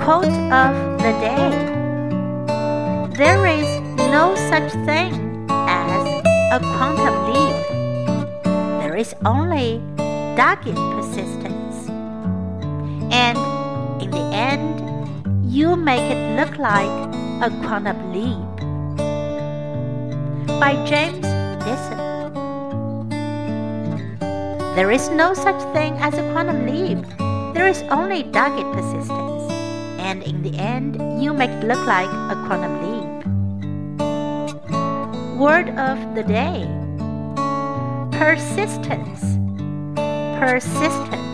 Quote of the day There is no such thing as a quantum leap. There is only dogged persistence. And in the end, you make it look like a quantum leap. By James Madison. There is no such thing as a quantum leap. There is only dogged persistence. And in the end, you make it look like a quantum leap. Word of the day Persistence. Persistence.